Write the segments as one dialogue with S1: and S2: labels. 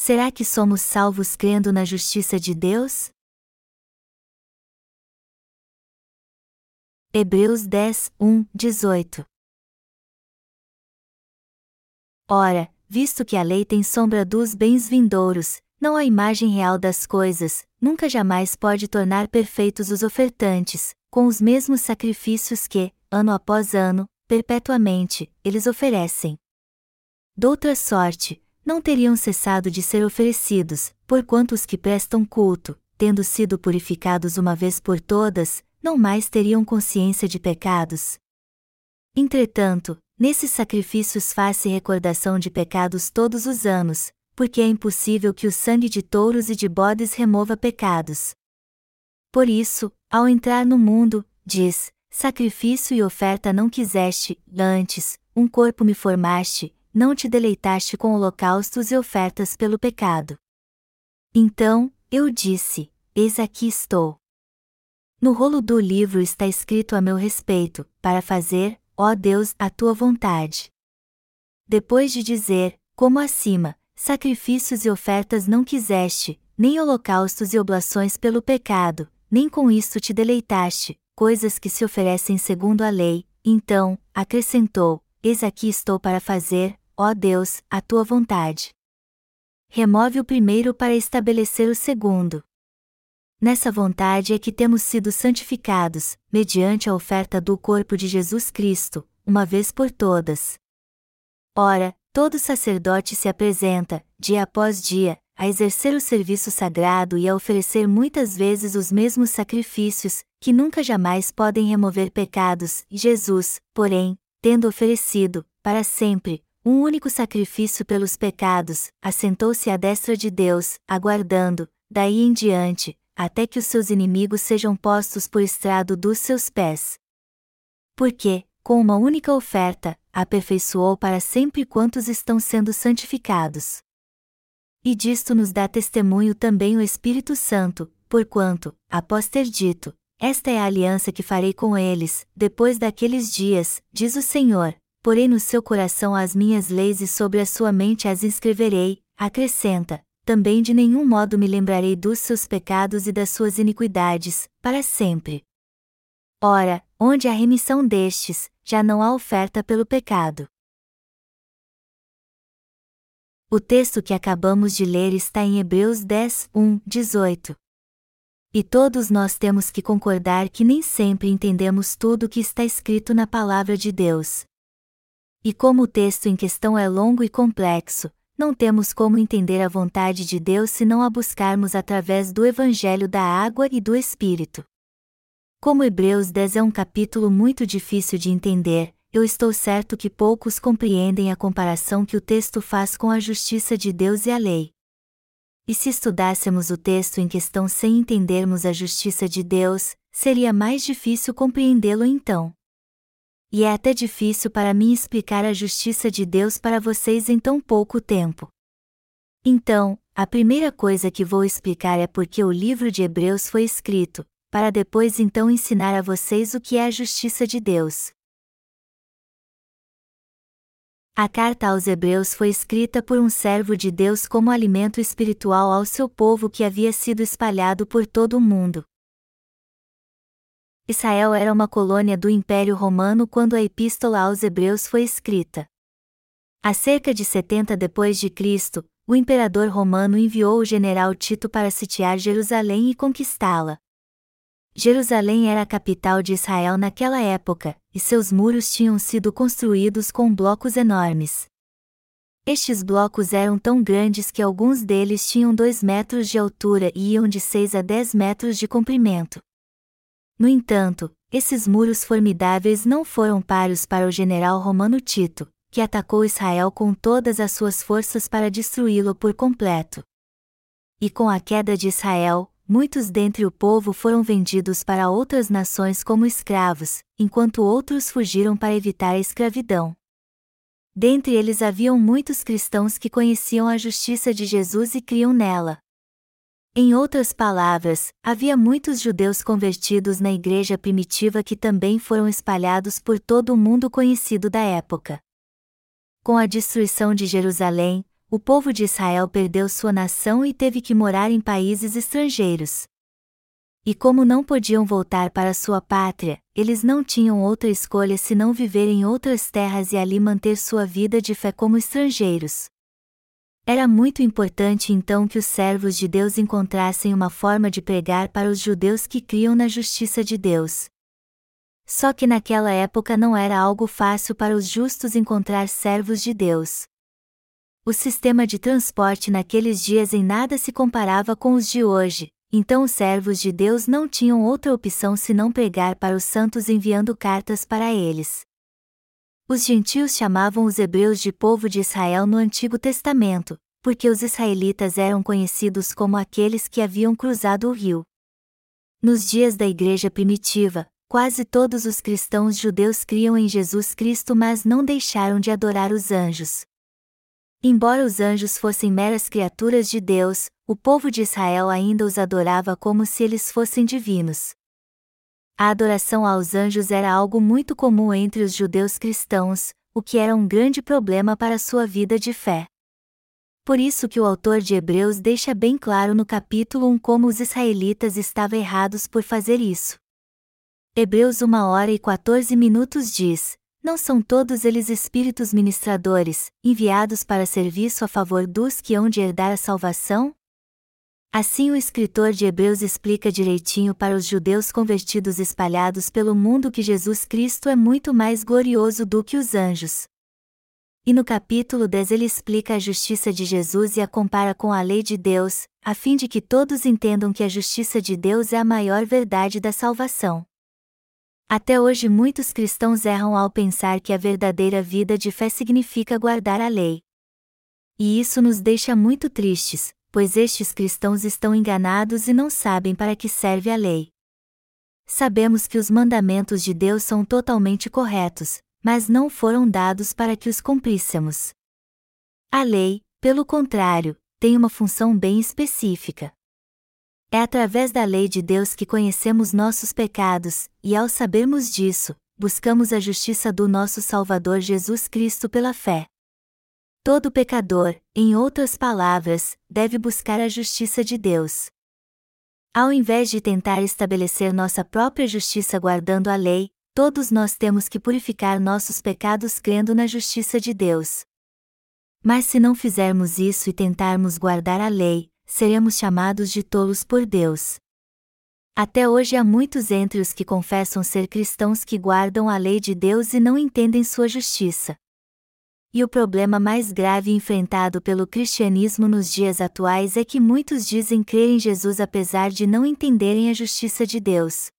S1: será que somos salvos crendo na justiça de Deus? Hebreus 10, 1, 18 Ora, visto que a lei tem sombra dos bens vindouros, não a imagem real das coisas, nunca jamais pode tornar perfeitos os ofertantes, com os mesmos sacrifícios que, ano após ano, perpetuamente, eles oferecem. Doutra sorte, não teriam cessado de ser oferecidos, porquanto os que prestam culto, tendo sido purificados uma vez por todas, não mais teriam consciência de pecados. Entretanto, nesses sacrifícios faz-se recordação de pecados todos os anos, porque é impossível que o sangue de touros e de bodes remova pecados. Por isso, ao entrar no mundo, diz: Sacrifício e oferta não quiseste, antes, um corpo me formaste, não te deleitaste com holocaustos e ofertas pelo pecado. Então, eu disse: Eis aqui estou. No rolo do livro está escrito a meu respeito, para fazer, ó Deus, a tua vontade. Depois de dizer, como acima, Sacrifícios e ofertas não quiseste, nem holocaustos e oblações pelo pecado, nem com isto te deleitaste, coisas que se oferecem segundo a lei, então, acrescentou: Eis aqui estou para fazer, ó Deus, a tua vontade. Remove o primeiro para estabelecer o segundo. Nessa vontade é que temos sido santificados, mediante a oferta do corpo de Jesus Cristo, uma vez por todas. Ora, todo sacerdote se apresenta, dia após dia, a exercer o serviço sagrado e a oferecer muitas vezes os mesmos sacrifícios, que nunca jamais podem remover pecados, Jesus, porém, tendo oferecido, para sempre, um único sacrifício pelos pecados, assentou-se à destra de Deus, aguardando, daí em diante, até que os seus inimigos sejam postos por estrado dos seus pés. Porque, com uma única oferta, aperfeiçoou para sempre quantos estão sendo santificados. E disto nos dá testemunho também o Espírito Santo, porquanto, após ter dito, esta é a aliança que farei com eles, depois daqueles dias, diz o Senhor, porei no seu coração as minhas leis e sobre a sua mente as inscreverei, acrescenta, também de nenhum modo me lembrarei dos seus pecados e das suas iniquidades, para sempre. Ora, onde há remissão destes, já não há oferta pelo pecado. O texto que acabamos de ler está em Hebreus 10, 1, 18. E todos nós temos que concordar que nem sempre entendemos tudo o que está escrito na palavra de Deus. E como o texto em questão é longo e complexo, não temos como entender a vontade de Deus se não a buscarmos através do Evangelho da Água e do Espírito. Como Hebreus 10 é um capítulo muito difícil de entender, eu estou certo que poucos compreendem a comparação que o texto faz com a justiça de Deus e a lei. E se estudássemos o texto em questão sem entendermos a justiça de Deus, seria mais difícil compreendê-lo então. E é até difícil para mim explicar a justiça de Deus para vocês em tão pouco tempo. Então, a primeira coisa que vou explicar é porque o livro de Hebreus foi escrito, para depois então ensinar a vocês o que é a justiça de Deus. A carta aos Hebreus foi escrita por um servo de Deus como alimento espiritual ao seu povo que havia sido espalhado por todo o mundo. Israel era uma colônia do Império Romano quando a epístola aos Hebreus foi escrita. Há cerca de 70 depois de Cristo, o imperador romano enviou o general Tito para sitiar Jerusalém e conquistá-la. Jerusalém era a capital de Israel naquela época, e seus muros tinham sido construídos com blocos enormes. Estes blocos eram tão grandes que alguns deles tinham 2 metros de altura e iam de 6 a 10 metros de comprimento. No entanto, esses muros formidáveis não foram páreos para o general romano Tito, que atacou Israel com todas as suas forças para destruí-lo por completo. E com a queda de Israel, muitos dentre o povo foram vendidos para outras nações como escravos, enquanto outros fugiram para evitar a escravidão. Dentre eles haviam muitos cristãos que conheciam a justiça de Jesus e criam nela. Em outras palavras, havia muitos judeus convertidos na igreja primitiva que também foram espalhados por todo o mundo conhecido da época. Com a destruição de Jerusalém, o povo de Israel perdeu sua nação e teve que morar em países estrangeiros. E como não podiam voltar para sua pátria, eles não tinham outra escolha senão viver em outras terras e ali manter sua vida de fé como estrangeiros. Era muito importante então que os servos de Deus encontrassem uma forma de pregar para os judeus que criam na justiça de Deus. Só que naquela época não era algo fácil para os justos encontrar servos de Deus. O sistema de transporte naqueles dias em nada se comparava com os de hoje, então os servos de Deus não tinham outra opção senão pregar para os santos enviando cartas para eles. Os gentios chamavam os hebreus de povo de Israel no Antigo Testamento, porque os israelitas eram conhecidos como aqueles que haviam cruzado o rio. Nos dias da Igreja primitiva, quase todos os cristãos judeus criam em Jesus Cristo, mas não deixaram de adorar os anjos. Embora os anjos fossem meras criaturas de Deus, o povo de Israel ainda os adorava como se eles fossem divinos. A adoração aos anjos era algo muito comum entre os judeus cristãos, o que era um grande problema para sua vida de fé. Por isso que o autor de Hebreus deixa bem claro no capítulo 1 como os israelitas estavam errados por fazer isso. Hebreus 1 hora e 14 minutos diz: não são todos eles espíritos ministradores, enviados para serviço a favor dos que hão de herdar a salvação? Assim o escritor de Hebreus explica direitinho para os judeus convertidos espalhados pelo mundo que Jesus Cristo é muito mais glorioso do que os anjos. E no capítulo 10 ele explica a justiça de Jesus e a compara com a lei de Deus, a fim de que todos entendam que a justiça de Deus é a maior verdade da salvação. Até hoje muitos cristãos erram ao pensar que a verdadeira vida de fé significa guardar a lei. E isso nos deixa muito tristes, pois estes cristãos estão enganados e não sabem para que serve a lei. Sabemos que os mandamentos de Deus são totalmente corretos, mas não foram dados para que os cumpríssemos. A lei, pelo contrário, tem uma função bem específica. É através da lei de Deus que conhecemos nossos pecados, e ao sabermos disso, buscamos a justiça do nosso Salvador Jesus Cristo pela fé. Todo pecador, em outras palavras, deve buscar a justiça de Deus. Ao invés de tentar estabelecer nossa própria justiça guardando a lei, todos nós temos que purificar nossos pecados crendo na justiça de Deus. Mas se não fizermos isso e tentarmos guardar a lei, seremos chamados de tolos por Deus. Até hoje há muitos entre os que confessam ser cristãos que guardam a lei de Deus e não entendem sua justiça. E o problema mais grave enfrentado pelo cristianismo nos dias atuais é que muitos dizem crer em Jesus apesar de não entenderem a justiça de Deus.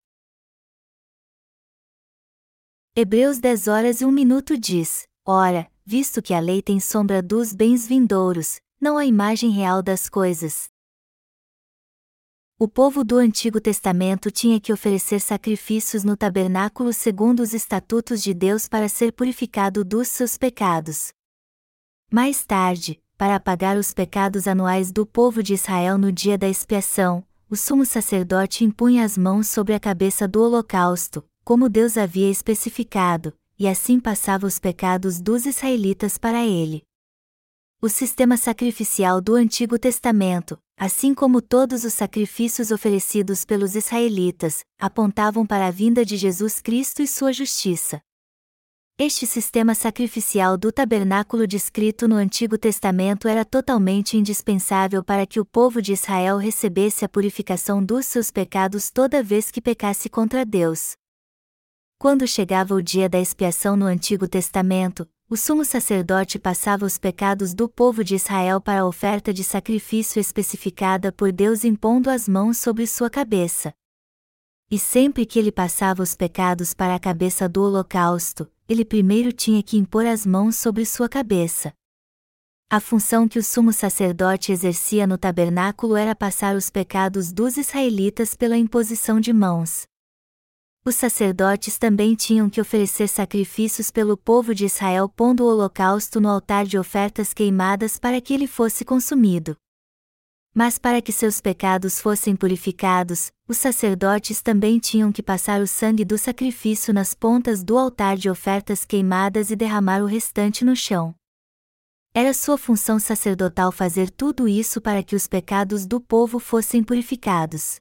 S1: Hebreus 10 horas e 1 minuto diz: Ora, visto que a lei tem sombra dos bens vindouros, não a imagem real das coisas. O povo do Antigo Testamento tinha que oferecer sacrifícios no tabernáculo segundo os estatutos de Deus para ser purificado dos seus pecados. Mais tarde, para apagar os pecados anuais do povo de Israel no dia da expiação, o sumo sacerdote impunha as mãos sobre a cabeça do holocausto, como Deus havia especificado, e assim passava os pecados dos israelitas para ele. O sistema sacrificial do Antigo Testamento, assim como todos os sacrifícios oferecidos pelos israelitas, apontavam para a vinda de Jesus Cristo e sua justiça. Este sistema sacrificial do tabernáculo descrito no Antigo Testamento era totalmente indispensável para que o povo de Israel recebesse a purificação dos seus pecados toda vez que pecasse contra Deus. Quando chegava o dia da expiação no Antigo Testamento, o sumo sacerdote passava os pecados do povo de Israel para a oferta de sacrifício especificada por Deus impondo as mãos sobre sua cabeça. E sempre que ele passava os pecados para a cabeça do holocausto, ele primeiro tinha que impor as mãos sobre sua cabeça. A função que o sumo sacerdote exercia no tabernáculo era passar os pecados dos israelitas pela imposição de mãos. Os sacerdotes também tinham que oferecer sacrifícios pelo povo de Israel, pondo o holocausto no altar de ofertas queimadas para que ele fosse consumido. Mas para que seus pecados fossem purificados, os sacerdotes também tinham que passar o sangue do sacrifício nas pontas do altar de ofertas queimadas e derramar o restante no chão. Era sua função sacerdotal fazer tudo isso para que os pecados do povo fossem purificados.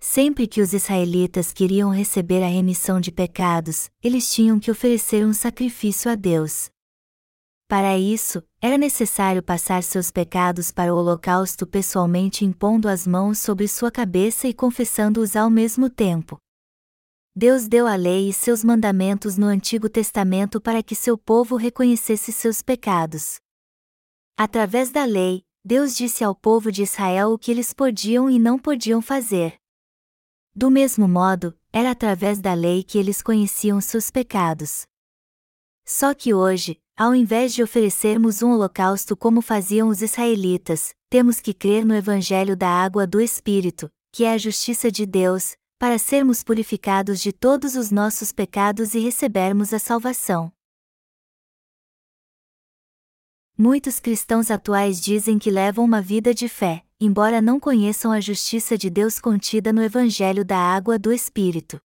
S1: Sempre que os israelitas queriam receber a remissão de pecados, eles tinham que oferecer um sacrifício a Deus. Para isso, era necessário passar seus pecados para o holocausto pessoalmente impondo as mãos sobre sua cabeça e confessando-os ao mesmo tempo. Deus deu a lei e seus mandamentos no Antigo Testamento para que seu povo reconhecesse seus pecados. Através da lei, Deus disse ao povo de Israel o que eles podiam e não podiam fazer. Do mesmo modo, era através da lei que eles conheciam seus pecados. Só que hoje, ao invés de oferecermos um holocausto como faziam os israelitas, temos que crer no Evangelho da água do Espírito, que é a justiça de Deus, para sermos purificados de todos os nossos pecados e recebermos a salvação. Muitos cristãos atuais dizem que levam uma vida de fé, embora não conheçam a justiça de Deus contida no Evangelho da água do Espírito.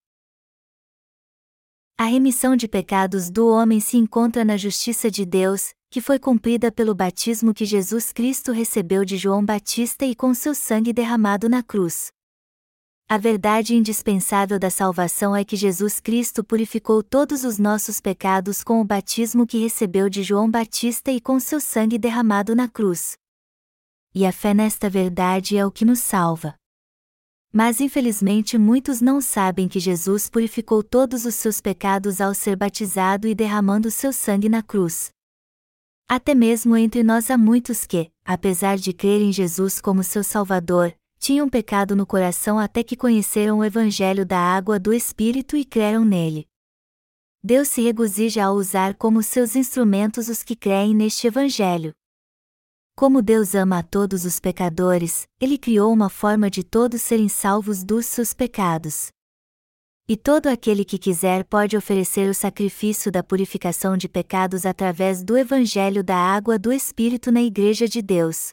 S1: A remissão de pecados do homem se encontra na justiça de Deus, que foi cumprida pelo batismo que Jesus Cristo recebeu de João Batista e com seu sangue derramado na cruz. A verdade indispensável da salvação é que Jesus Cristo purificou todos os nossos pecados com o batismo que recebeu de João Batista e com seu sangue derramado na cruz. E a fé nesta verdade é o que nos salva. Mas infelizmente muitos não sabem que Jesus purificou todos os seus pecados ao ser batizado e derramando seu sangue na cruz. Até mesmo entre nós há muitos que, apesar de crer em Jesus como seu Salvador, tinham pecado no coração até que conheceram o Evangelho da água do Espírito e creram nele. Deus se regozija ao usar como seus instrumentos os que creem neste Evangelho. Como Deus ama a todos os pecadores, Ele criou uma forma de todos serem salvos dos seus pecados. E todo aquele que quiser pode oferecer o sacrifício da purificação de pecados através do Evangelho da Água do Espírito na Igreja de Deus.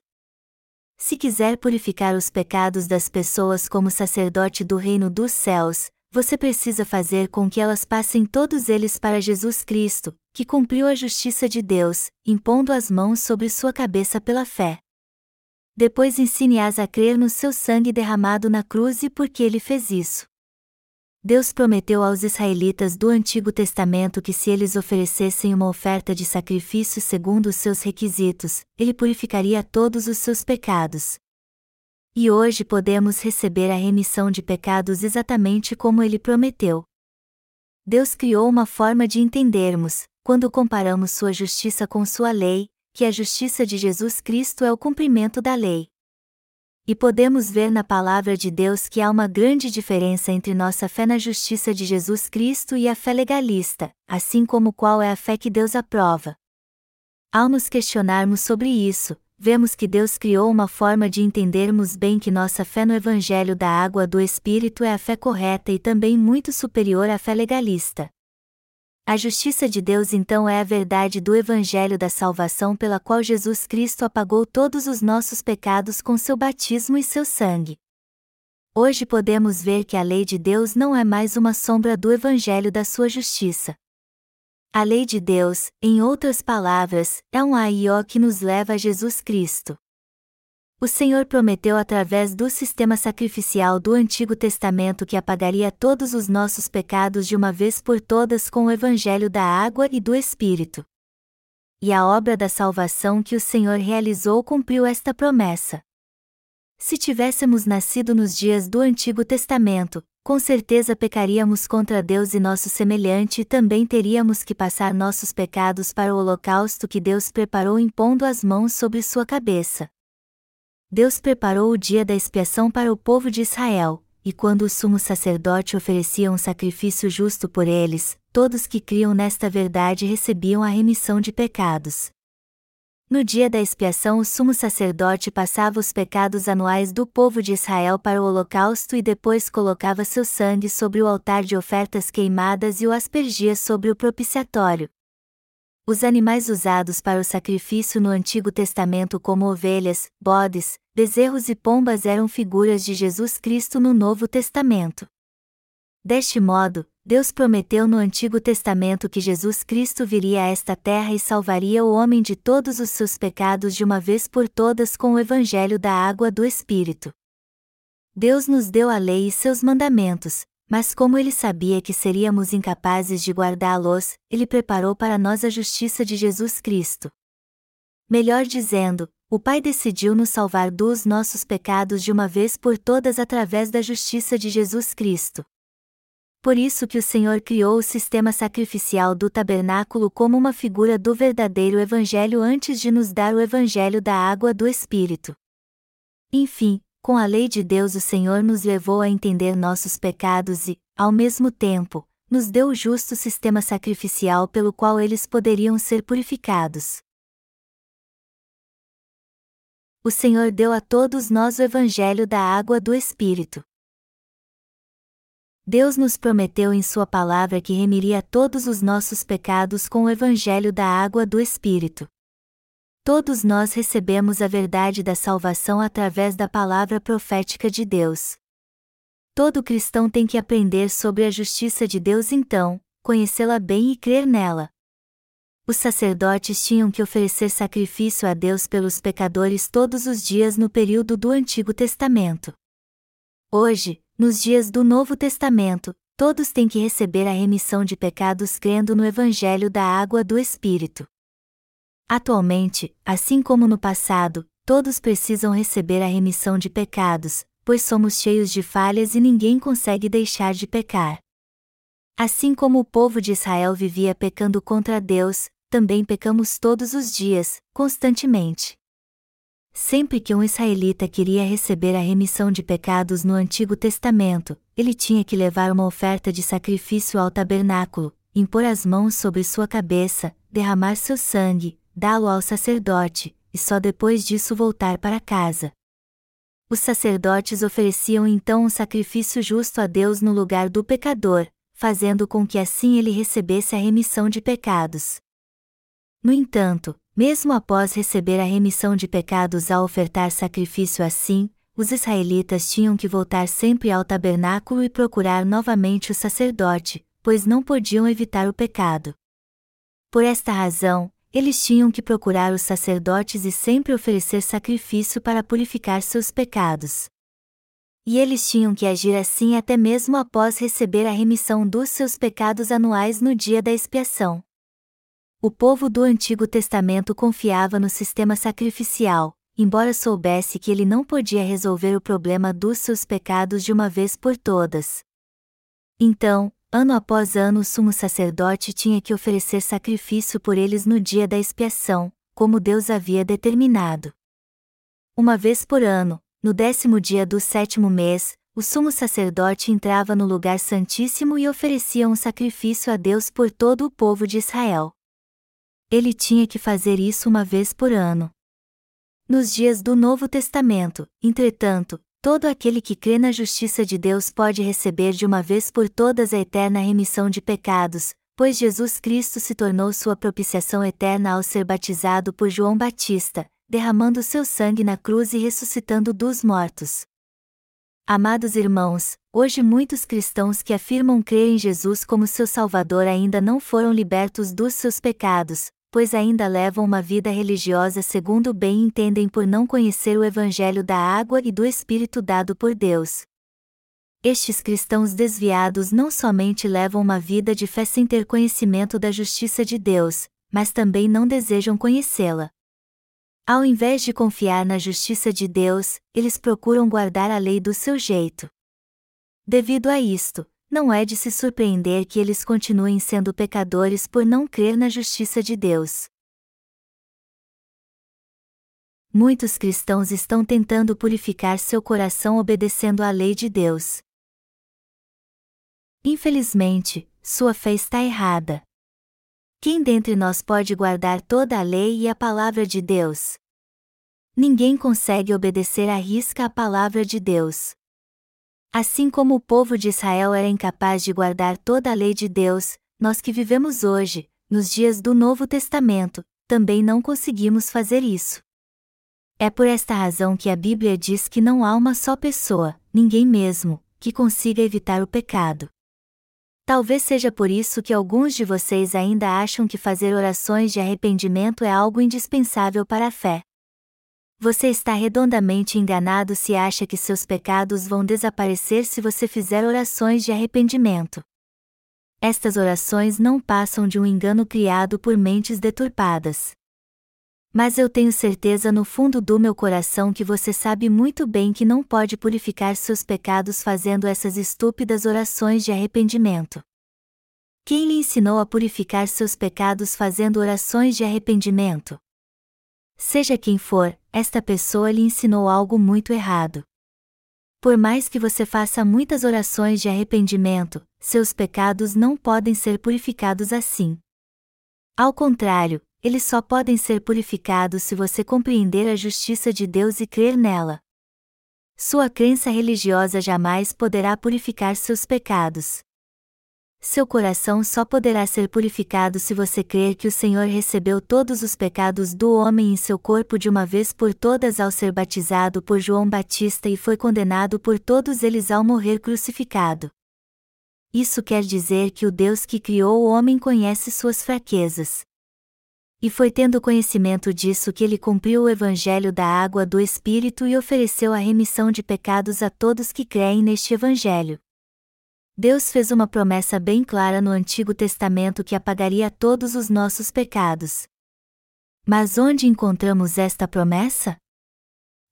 S1: Se quiser purificar os pecados das pessoas como sacerdote do Reino dos Céus, você precisa fazer com que elas passem todos eles para Jesus Cristo, que cumpriu a justiça de Deus, impondo as mãos sobre sua cabeça pela fé. Depois ensine-as a crer no seu sangue derramado na cruz e por que ele fez isso. Deus prometeu aos israelitas do Antigo Testamento que se eles oferecessem uma oferta de sacrifício segundo os seus requisitos, ele purificaria todos os seus pecados, e hoje podemos receber a remissão de pecados exatamente como ele prometeu. Deus criou uma forma de entendermos, quando comparamos sua justiça com sua lei, que a justiça de Jesus Cristo é o cumprimento da lei. E podemos ver na palavra de Deus que há uma grande diferença entre nossa fé na justiça de Jesus Cristo e a fé legalista, assim como qual é a fé que Deus aprova. Ao nos questionarmos sobre isso, vemos que Deus criou uma forma de entendermos bem que nossa fé no Evangelho da água do Espírito é a fé correta e também muito superior à fé legalista. A justiça de Deus então é a verdade do Evangelho da salvação pela qual Jesus Cristo apagou todos os nossos pecados com seu batismo e seu sangue. Hoje podemos ver que a lei de Deus não é mais uma sombra do Evangelho da sua justiça. A lei de Deus, em outras palavras, é um aió que nos leva a Jesus Cristo. O Senhor prometeu através do sistema sacrificial do Antigo Testamento que apagaria todos os nossos pecados de uma vez por todas com o Evangelho da água e do Espírito. E a obra da salvação que o Senhor realizou cumpriu esta promessa. Se tivéssemos nascido nos dias do Antigo Testamento, com certeza pecaríamos contra Deus e nosso semelhante e também teríamos que passar nossos pecados para o holocausto que Deus preparou impondo as mãos sobre sua cabeça. Deus preparou o dia da expiação para o povo de Israel, e quando o sumo sacerdote oferecia um sacrifício justo por eles, todos que criam nesta verdade recebiam a remissão de pecados. No dia da expiação, o sumo sacerdote passava os pecados anuais do povo de Israel para o holocausto e depois colocava seu sangue sobre o altar de ofertas queimadas e o aspergia sobre o propiciatório. Os animais usados para o sacrifício no Antigo Testamento, como ovelhas, bodes, bezerros e pombas, eram figuras de Jesus Cristo no Novo Testamento. Deste modo, Deus prometeu no Antigo Testamento que Jesus Cristo viria a esta terra e salvaria o homem de todos os seus pecados de uma vez por todas com o Evangelho da água do Espírito. Deus nos deu a lei e seus mandamentos, mas como ele sabia que seríamos incapazes de guardá-los, ele preparou para nós a justiça de Jesus Cristo. Melhor dizendo, o Pai decidiu nos salvar dos nossos pecados de uma vez por todas através da justiça de Jesus Cristo. Por isso que o Senhor criou o sistema sacrificial do tabernáculo como uma figura do verdadeiro evangelho antes de nos dar o evangelho da água do Espírito. Enfim, com a lei de Deus o Senhor nos levou a entender nossos pecados e, ao mesmo tempo, nos deu o justo sistema sacrificial pelo qual eles poderiam ser purificados. O Senhor deu a todos nós o Evangelho da água do Espírito. Deus nos prometeu em Sua palavra que remiria todos os nossos pecados com o Evangelho da água do Espírito. Todos nós recebemos a verdade da salvação através da palavra profética de Deus. Todo cristão tem que aprender sobre a justiça de Deus então, conhecê-la bem e crer nela. Os sacerdotes tinham que oferecer sacrifício a Deus pelos pecadores todos os dias no período do Antigo Testamento. Hoje, nos dias do Novo Testamento, todos têm que receber a remissão de pecados crendo no Evangelho da Água do Espírito. Atualmente, assim como no passado, todos precisam receber a remissão de pecados, pois somos cheios de falhas e ninguém consegue deixar de pecar. Assim como o povo de Israel vivia pecando contra Deus, também pecamos todos os dias, constantemente. Sempre que um israelita queria receber a remissão de pecados no Antigo Testamento, ele tinha que levar uma oferta de sacrifício ao tabernáculo, impor as mãos sobre sua cabeça, derramar seu sangue, dá-lo ao sacerdote, e só depois disso voltar para casa. Os sacerdotes ofereciam então um sacrifício justo a Deus no lugar do pecador, fazendo com que assim ele recebesse a remissão de pecados. No entanto, mesmo após receber a remissão de pecados ao ofertar sacrifício assim, os israelitas tinham que voltar sempre ao tabernáculo e procurar novamente o sacerdote, pois não podiam evitar o pecado. Por esta razão, eles tinham que procurar os sacerdotes e sempre oferecer sacrifício para purificar seus pecados. E eles tinham que agir assim até mesmo após receber a remissão dos seus pecados anuais no dia da expiação. O povo do Antigo Testamento confiava no sistema sacrificial, embora soubesse que ele não podia resolver o problema dos seus pecados de uma vez por todas. Então, Ano após ano o sumo sacerdote tinha que oferecer sacrifício por eles no dia da expiação, como Deus havia determinado. Uma vez por ano, no décimo dia do sétimo mês, o sumo sacerdote entrava no lugar santíssimo e oferecia um sacrifício a Deus por todo o povo de Israel. Ele tinha que fazer isso uma vez por ano. Nos dias do Novo Testamento, entretanto, Todo aquele que crê na justiça de Deus pode receber de uma vez por todas a eterna remissão de pecados, pois Jesus Cristo se tornou sua propiciação eterna ao ser batizado por João Batista, derramando seu sangue na cruz e ressuscitando dos mortos. Amados irmãos, hoje muitos cristãos que afirmam crer em Jesus como seu Salvador ainda não foram libertos dos seus pecados, pois ainda levam uma vida religiosa segundo bem entendem por não conhecer o Evangelho da água e do Espírito dado por Deus. Estes cristãos desviados não somente levam uma vida de fé sem ter conhecimento da justiça de Deus, mas também não desejam conhecê-la. Ao invés de confiar na justiça de Deus, eles procuram guardar a lei do seu jeito. Devido a isto, não é de se surpreender que eles continuem sendo pecadores por não crer na justiça de Deus. Muitos cristãos estão tentando purificar seu coração obedecendo à lei de Deus. Infelizmente, sua fé está errada. Quem dentre nós pode guardar toda a lei e a palavra de Deus? Ninguém consegue obedecer à risca a palavra de Deus. Assim como o povo de Israel era incapaz de guardar toda a lei de Deus, nós que vivemos hoje, nos dias do Novo Testamento, também não conseguimos fazer isso. É por esta razão que a Bíblia diz que não há uma só pessoa, ninguém mesmo, que consiga evitar o pecado. Talvez seja por isso que alguns de vocês ainda acham que fazer orações de arrependimento é algo indispensável para a fé. Você está redondamente enganado se acha que seus pecados vão desaparecer se você fizer orações de arrependimento. Estas orações não passam de um engano criado por mentes deturpadas. Mas eu tenho certeza no fundo do meu coração que você sabe muito bem que não pode purificar seus pecados fazendo essas estúpidas orações de arrependimento. Quem lhe ensinou a purificar seus pecados fazendo orações de arrependimento? Seja quem for, esta pessoa lhe ensinou algo muito errado. Por mais que você faça muitas orações de arrependimento, seus pecados não podem ser purificados assim. Ao contrário, eles só podem ser purificados se você compreender a justiça de Deus e crer nela. Sua crença religiosa jamais poderá purificar seus pecados. Seu coração só poderá ser purificado se você crer que o Senhor recebeu todos os pecados do homem em seu corpo de uma vez por todas ao ser batizado por João Batista e foi condenado por todos eles ao morrer crucificado. Isso quer dizer que o Deus que criou o homem conhece suas fraquezas. E foi tendo conhecimento disso que ele cumpriu o evangelho da água do Espírito e ofereceu a remissão de pecados a todos que creem neste evangelho. Deus fez uma promessa bem clara no Antigo Testamento que apagaria todos os nossos pecados. Mas onde encontramos esta promessa?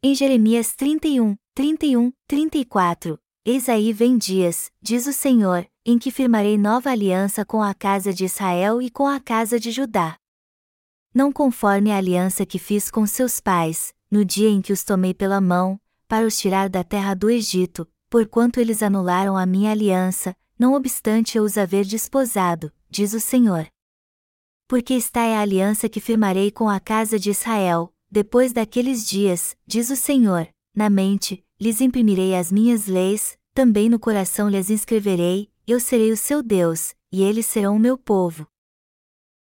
S1: Em Jeremias 31, 31, 34, Eis aí vem dias, diz o Senhor, em que firmarei nova aliança com a casa de Israel e com a casa de Judá não conforme a aliança que fiz com seus pais, no dia em que os tomei pela mão, para os tirar da terra do Egito, porquanto eles anularam a minha aliança, não obstante eu os haver desposado, diz o Senhor. Porque está é a aliança que firmarei com a casa de Israel, depois daqueles dias, diz o Senhor, na mente, lhes imprimirei as minhas leis, também no coração lhes inscreverei, eu serei o seu Deus, e eles serão o meu povo.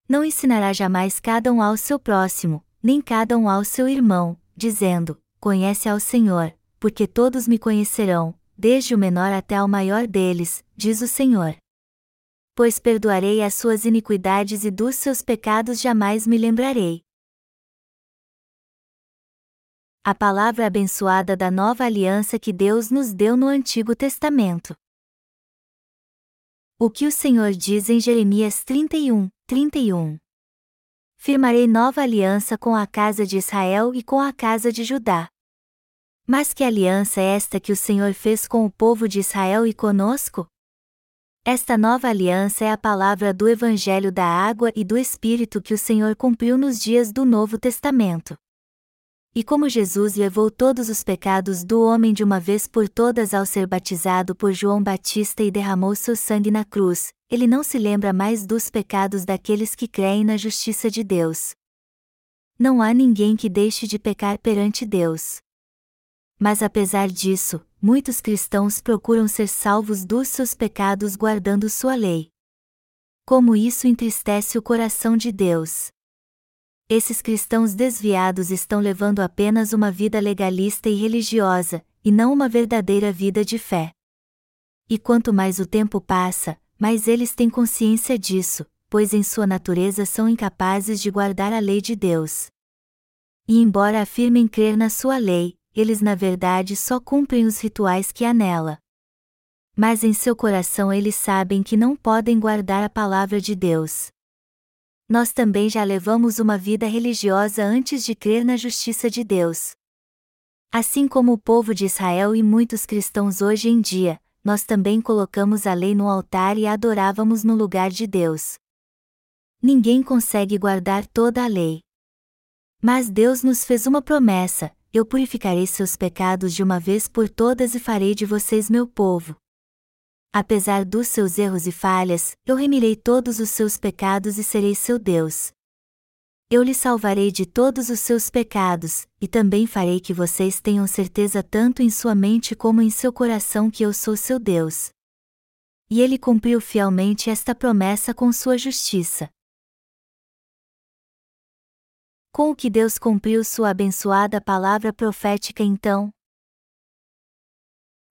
S1: Não ensinará jamais cada um ao seu próximo, nem cada um ao seu irmão, dizendo: Conhece ao Senhor, porque todos me conhecerão, desde o menor até ao maior deles, diz o Senhor. Pois perdoarei as suas iniquidades e dos seus pecados jamais me lembrarei. A palavra abençoada da nova aliança que Deus nos deu no Antigo Testamento. O que o Senhor diz em Jeremias 31, 31. Firmarei nova aliança com a casa de Israel e com a casa de Judá. Mas que aliança é esta que o Senhor fez com o povo de Israel e conosco? Esta nova aliança é a palavra do Evangelho da Água e do Espírito que o Senhor cumpriu nos dias do Novo Testamento. E como Jesus levou todos os pecados do homem de uma vez por todas ao ser batizado por João Batista e derramou seu sangue na cruz, ele não se lembra mais dos pecados daqueles que creem na justiça de Deus. Não há ninguém que deixe de pecar perante Deus. Mas apesar disso, muitos cristãos procuram ser salvos dos seus pecados guardando sua lei. Como isso entristece o coração de Deus. Esses cristãos desviados estão levando apenas uma vida legalista e religiosa, e não uma verdadeira vida de fé. E quanto mais o tempo passa, mais eles têm consciência disso, pois em sua natureza são incapazes de guardar a lei de Deus. E embora afirmem crer na sua lei, eles na verdade só cumprem os rituais que há nela. Mas em seu coração eles sabem que não podem guardar a palavra de Deus nós também já levamos uma vida religiosa antes de crer na justiça de Deus. Assim como o povo de Israel e muitos cristãos hoje em dia, nós também colocamos a lei no altar e a adorávamos no lugar de Deus. Ninguém consegue guardar toda a lei. Mas Deus nos fez uma promessa: eu purificarei seus pecados de uma vez por todas e farei de vocês meu povo apesar dos seus erros e falhas, eu remirei todos os seus pecados e serei seu Deus. Eu lhe salvarei de todos os seus pecados, e também farei que vocês tenham certeza tanto em sua mente como em seu coração que eu sou seu Deus. E ele cumpriu fielmente esta promessa com sua justiça. Com o que Deus cumpriu sua abençoada palavra profética então?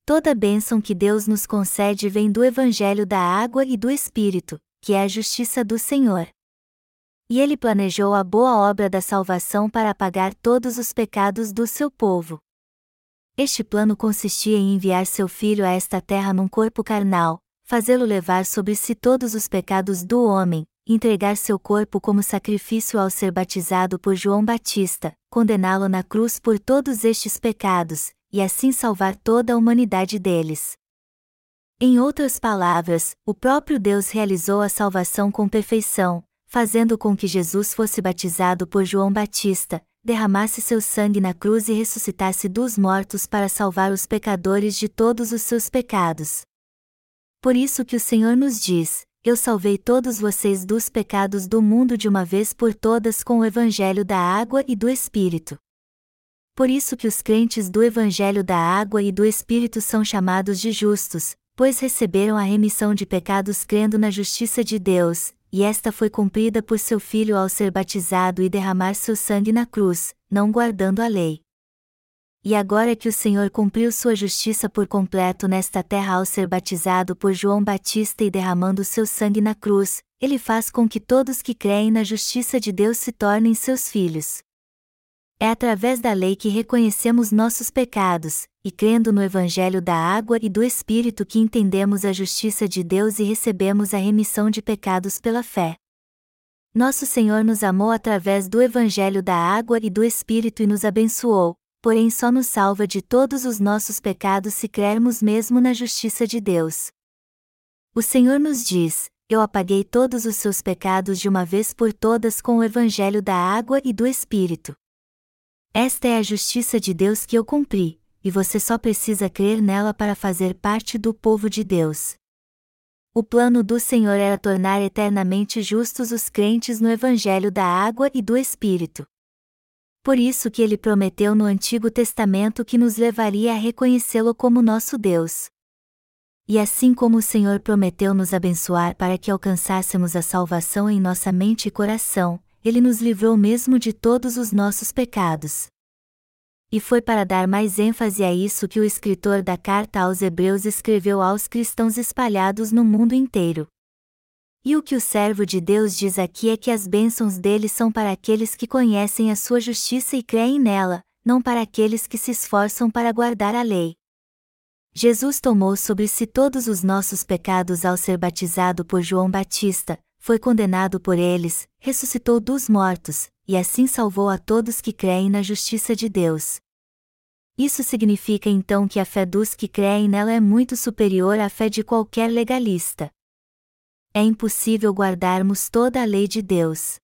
S1: Toda bênção que Deus nos concede vem do Evangelho da água e do Espírito, que é a justiça do Senhor. E ele planejou a boa obra da salvação para apagar todos os pecados do seu povo. Este plano consistia em enviar seu filho a esta terra num corpo carnal, fazê-lo levar sobre si todos os pecados do homem, entregar seu corpo como sacrifício ao ser batizado por João Batista, condená-lo na cruz por todos estes pecados, e assim salvar toda a humanidade deles. Em outras palavras, o próprio Deus realizou a salvação com perfeição, fazendo com que Jesus fosse batizado por João Batista, derramasse seu sangue na cruz e ressuscitasse dos mortos para salvar os pecadores de todos os seus pecados. Por isso que o Senhor nos diz: Eu salvei todos vocês dos pecados do mundo de uma vez por todas com o evangelho da água e do Espírito. Por isso que os crentes do Evangelho da Água e do Espírito são chamados de justos, pois receberam a remissão de pecados crendo na justiça de Deus, e esta foi cumprida por seu Filho ao ser batizado e derramar seu sangue na cruz, não guardando a lei. E agora que o Senhor cumpriu sua justiça por completo nesta terra ao ser batizado por João Batista e derramando seu sangue na cruz, ele faz com que todos que creem na justiça de Deus se tornem seus filhos. É através da lei que reconhecemos nossos pecados, e crendo no Evangelho da água e do Espírito que entendemos a justiça de Deus e recebemos a remissão de pecados pela fé. Nosso Senhor nos amou através do Evangelho da água e do Espírito e nos abençoou, porém só nos salva de todos os nossos pecados se crermos mesmo na justiça de Deus. O Senhor nos diz: Eu apaguei todos os seus pecados de uma vez por todas com o Evangelho da água e do Espírito. Esta é a justiça de Deus que eu cumpri, e você só precisa crer nela para fazer parte do povo de Deus. O plano do Senhor era tornar eternamente justos os crentes no Evangelho da água e do Espírito. Por isso que ele prometeu no Antigo Testamento que nos levaria a reconhecê-lo como nosso Deus. E assim como o Senhor prometeu nos abençoar para que alcançássemos a salvação em nossa mente e coração, ele nos livrou mesmo de todos os nossos pecados. E foi para dar mais ênfase a isso que o escritor da carta aos Hebreus escreveu aos cristãos espalhados no mundo inteiro. E o que o servo de Deus diz aqui é que as bênçãos dele são para aqueles que conhecem a sua justiça e creem nela, não para aqueles que se esforçam para guardar a lei. Jesus tomou sobre si todos os nossos pecados ao ser batizado por João Batista, foi condenado por eles, ressuscitou dos mortos, e assim salvou a todos que creem na justiça de Deus. Isso significa então que a fé dos que creem nela é muito superior à fé de qualquer legalista. É impossível guardarmos toda a lei de Deus.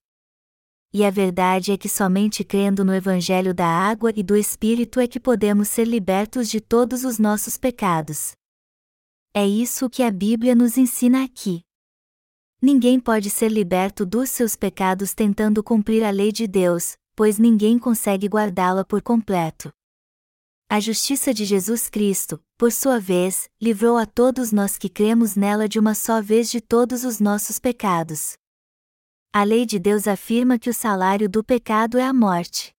S1: E a verdade é que somente crendo no Evangelho da água e do Espírito é que podemos ser libertos de todos os nossos pecados. É isso que a Bíblia nos ensina aqui. Ninguém pode ser liberto dos seus pecados tentando cumprir a lei de Deus, pois ninguém consegue guardá-la por completo. A justiça de Jesus Cristo, por sua vez, livrou a todos nós que cremos nela de uma só vez de todos os nossos pecados. A lei de Deus afirma que o salário do pecado é a morte.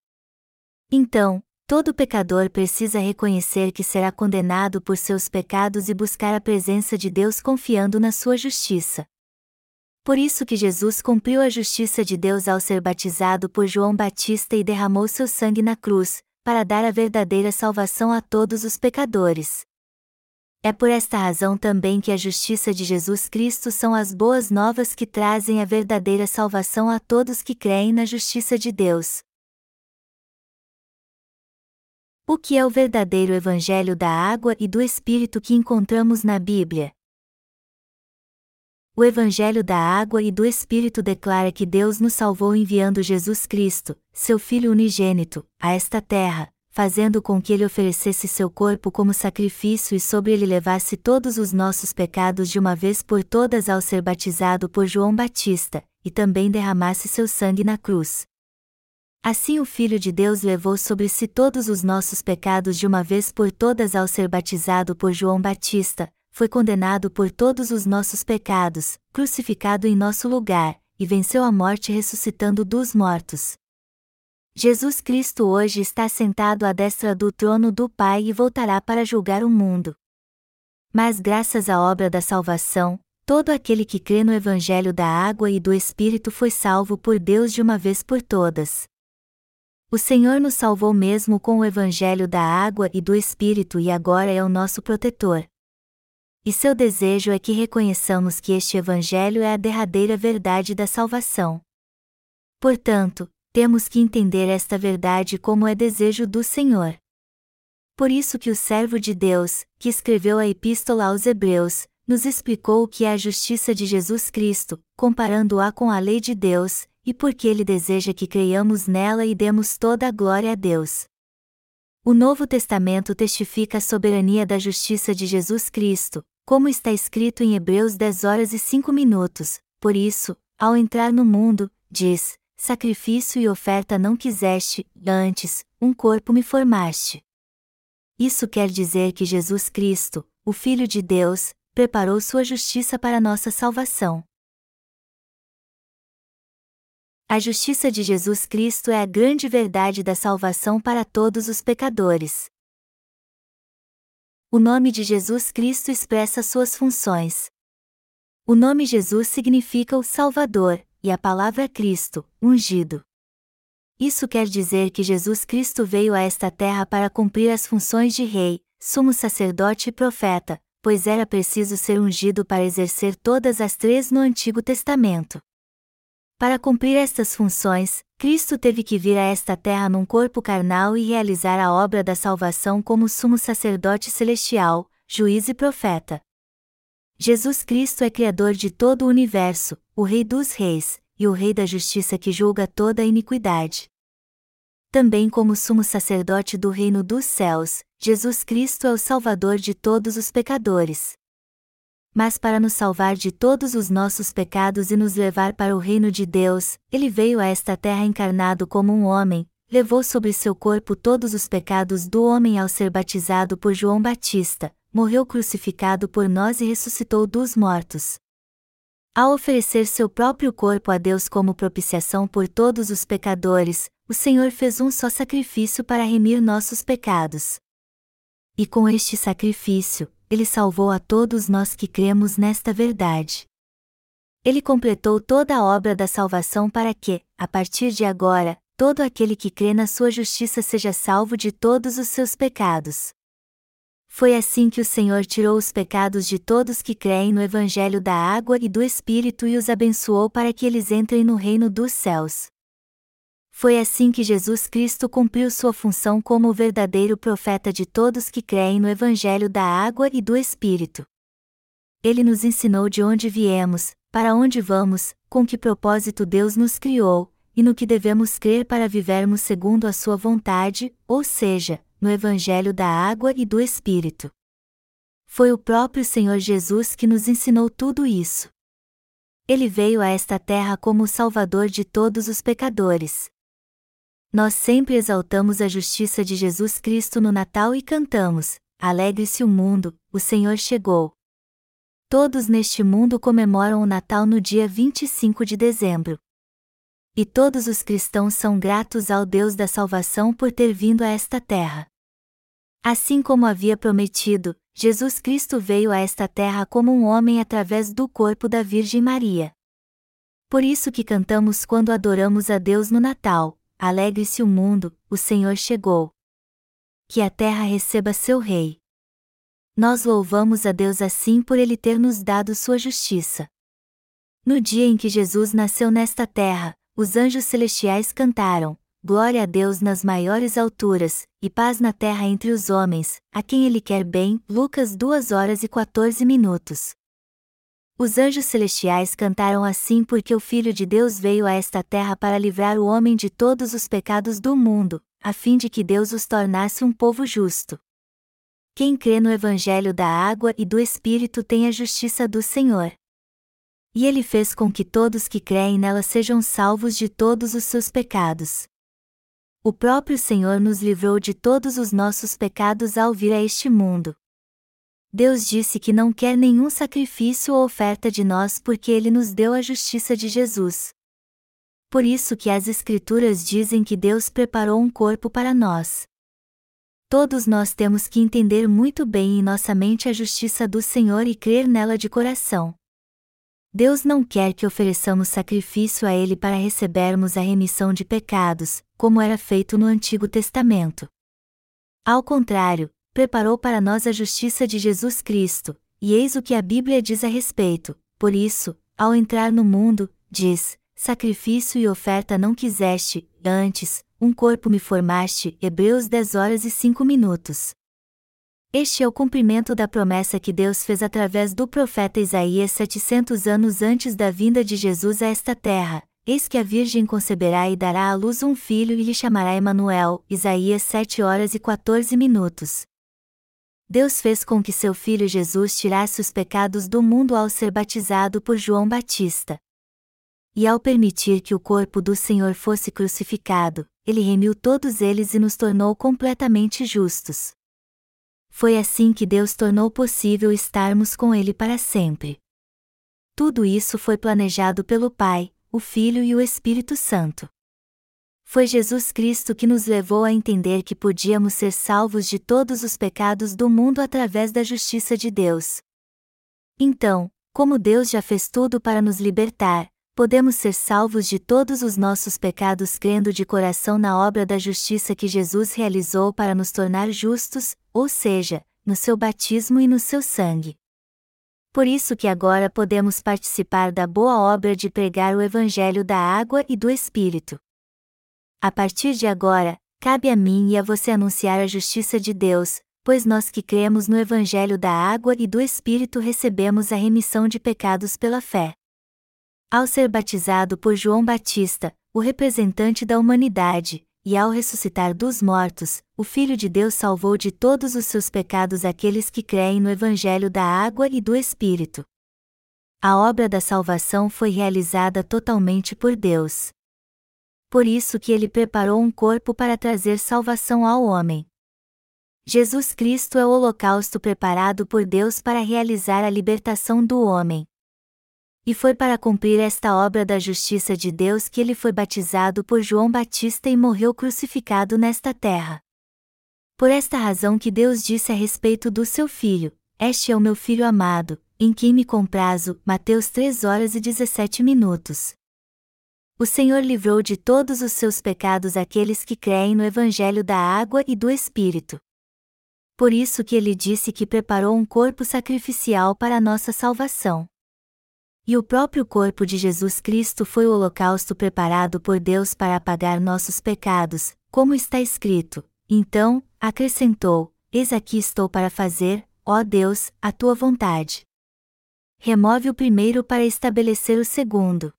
S1: Então, todo pecador precisa reconhecer que será condenado por seus pecados e buscar a presença de Deus confiando na sua justiça. Por isso que Jesus cumpriu a justiça de Deus ao ser batizado por João Batista e derramou seu sangue na cruz, para dar a verdadeira salvação a todos os pecadores. É por esta razão também que a justiça de Jesus Cristo são as boas novas que trazem a verdadeira salvação a todos que creem na justiça de Deus. O que é o verdadeiro Evangelho da água e do Espírito que encontramos na Bíblia? O Evangelho da Água e do Espírito declara que Deus nos salvou enviando Jesus Cristo, seu Filho unigênito, a esta terra, fazendo com que ele oferecesse seu corpo como sacrifício e sobre ele levasse todos os nossos pecados de uma vez por todas ao ser batizado por João Batista, e também derramasse seu sangue na cruz. Assim o Filho de Deus levou sobre si todos os nossos pecados de uma vez por todas ao ser batizado por João Batista, foi condenado por todos os nossos pecados, crucificado em nosso lugar, e venceu a morte ressuscitando dos mortos. Jesus Cristo hoje está sentado à destra do trono do Pai e voltará para julgar o mundo. Mas graças à obra da salvação, todo aquele que crê no Evangelho da água e do Espírito foi salvo por Deus de uma vez por todas. O Senhor nos salvou mesmo com o Evangelho da água e do Espírito e agora é o nosso protetor. E seu desejo é que reconheçamos que este Evangelho é a derradeira verdade da salvação. Portanto, temos que entender esta verdade como é desejo do Senhor. Por isso que o servo de Deus, que escreveu a epístola aos Hebreus, nos explicou o que é a justiça de Jesus Cristo, comparando-a com a lei de Deus, e porque ele deseja que creiamos nela e demos toda a glória a Deus. O Novo Testamento testifica a soberania da justiça de Jesus Cristo, como está escrito em Hebreus 10 horas e 5 minutos. Por isso, ao entrar no mundo, diz: Sacrifício e oferta não quiseste, antes, um corpo me formaste. Isso quer dizer que Jesus Cristo, o Filho de Deus, preparou sua justiça para nossa salvação. A justiça de Jesus Cristo é a grande verdade da salvação para todos os pecadores. O nome de Jesus Cristo expressa suas funções. O nome Jesus significa o Salvador, e a palavra Cristo, ungido. Isso quer dizer que Jesus Cristo veio a esta terra para cumprir as funções de rei, sumo sacerdote e profeta, pois era preciso ser ungido para exercer todas as três no Antigo Testamento. Para cumprir estas funções, Cristo teve que vir a esta terra num corpo carnal e realizar a obra da salvação como sumo sacerdote celestial, juiz e profeta. Jesus Cristo é Criador de todo o universo, o Rei dos Reis, e o Rei da Justiça que julga toda a iniquidade. Também como sumo sacerdote do reino dos céus, Jesus Cristo é o Salvador de todos os pecadores. Mas para nos salvar de todos os nossos pecados e nos levar para o reino de Deus, ele veio a esta terra encarnado como um homem, levou sobre seu corpo todos os pecados do homem ao ser batizado por João Batista, morreu crucificado por nós e ressuscitou dos mortos. Ao oferecer seu próprio corpo a Deus como propiciação por todos os pecadores, o Senhor fez um só sacrifício para remir nossos pecados. E com este sacrifício, ele salvou a todos nós que cremos nesta verdade. Ele completou toda a obra da salvação para que, a partir de agora, todo aquele que crê na sua justiça seja salvo de todos os seus pecados. Foi assim que o Senhor tirou os pecados de todos que creem no Evangelho da água e do Espírito e os abençoou para que eles entrem no reino dos céus. Foi assim que Jesus Cristo cumpriu sua função como o verdadeiro profeta de todos que creem no Evangelho da água e do Espírito. Ele nos ensinou de onde viemos, para onde vamos, com que propósito Deus nos criou, e no que devemos crer para vivermos segundo a sua vontade, ou seja, no Evangelho da água e do Espírito. Foi o próprio Senhor Jesus que nos ensinou tudo isso. Ele veio a esta terra como o Salvador de todos os pecadores. Nós sempre exaltamos a justiça de Jesus Cristo no Natal e cantamos: Alegre-se o mundo, o Senhor chegou. Todos neste mundo comemoram o Natal no dia 25 de dezembro. E todos os cristãos são gratos ao Deus da salvação por ter vindo a esta terra. Assim como havia prometido, Jesus Cristo veio a esta terra como um homem através do corpo da Virgem Maria. Por isso que cantamos quando adoramos a Deus no Natal, Alegre-se o mundo, o Senhor chegou. Que a terra receba seu Rei. Nós louvamos a Deus assim por Ele ter nos dado sua justiça. No dia em que Jesus nasceu nesta terra, os anjos celestiais cantaram: Glória a Deus nas maiores alturas, e paz na terra entre os homens, a quem Ele quer bem. Lucas 2 horas e 14 minutos. Os anjos celestiais cantaram assim porque o Filho de Deus veio a esta terra para livrar o homem de todos os pecados do mundo, a fim de que Deus os tornasse um povo justo. Quem crê no Evangelho da água e do Espírito tem a justiça do Senhor. E ele fez com que todos que creem nela sejam salvos de todos os seus pecados. O próprio Senhor nos livrou de todos os nossos pecados ao vir a este mundo. Deus disse que não quer nenhum sacrifício ou oferta de nós porque ele nos deu a justiça de Jesus. Por isso que as Escrituras dizem que Deus preparou um corpo para nós. todos nós temos que entender muito bem em nossa mente a justiça do Senhor e crer nela de coração. Deus não quer que ofereçamos sacrifício a Ele para recebermos a remissão de pecados, como era feito no Antigo Testamento. Ao contrário, preparou para nós a justiça de Jesus Cristo, e eis o que a Bíblia diz a respeito. Por isso, ao entrar no mundo, diz: Sacrifício e oferta não quiseste, antes, um corpo me formaste. Hebreus 10 horas e 5 minutos. Este é o cumprimento da promessa que Deus fez através do profeta Isaías 700 anos antes da vinda de Jesus a esta terra. Eis que a Virgem conceberá e dará à luz um filho e lhe chamará Emanuel. Isaías 7 horas e 14 minutos. Deus fez com que seu filho Jesus tirasse os pecados do mundo ao ser batizado por João Batista. E ao permitir que o corpo do Senhor fosse crucificado, ele remiu todos eles e nos tornou completamente justos. Foi assim que Deus tornou possível estarmos com Ele para sempre. Tudo isso foi planejado pelo Pai, o Filho e o Espírito Santo. Foi Jesus Cristo que nos levou a entender que podíamos ser salvos de todos os pecados do mundo através da justiça de Deus. Então, como Deus já fez tudo para nos libertar, podemos ser salvos de todos os nossos pecados crendo de coração na obra da justiça que Jesus realizou para nos tornar justos, ou seja, no seu batismo e no seu sangue. Por isso que agora podemos participar da boa obra de pregar o evangelho da água e do espírito. A partir de agora, cabe a mim e a você anunciar a justiça de Deus, pois nós que cremos no evangelho da água e do espírito recebemos a remissão de pecados pela fé. Ao ser batizado por João Batista, o representante da humanidade, e ao ressuscitar dos mortos, o Filho de Deus salvou de todos os seus pecados aqueles que creem no Evangelho da água e do Espírito. A obra da salvação foi realizada totalmente por Deus. Por isso que ele preparou um corpo para trazer salvação ao homem. Jesus Cristo é o holocausto preparado por Deus para realizar a libertação do homem. E foi para cumprir esta obra da justiça de Deus que ele foi batizado por João Batista e morreu crucificado nesta terra. Por esta razão que Deus disse a respeito do seu filho: Este é o meu filho amado, em quem me comprazo. Mateus 3 horas e 17 minutos. O Senhor livrou de todos os seus pecados aqueles que creem no Evangelho da água e do Espírito. Por isso que ele disse que preparou um corpo sacrificial para a nossa salvação. E o próprio corpo de Jesus Cristo foi o holocausto preparado por Deus para apagar nossos pecados, como está escrito. Então, acrescentou: Eis aqui estou para fazer, ó Deus, a tua vontade. Remove o primeiro para estabelecer o segundo.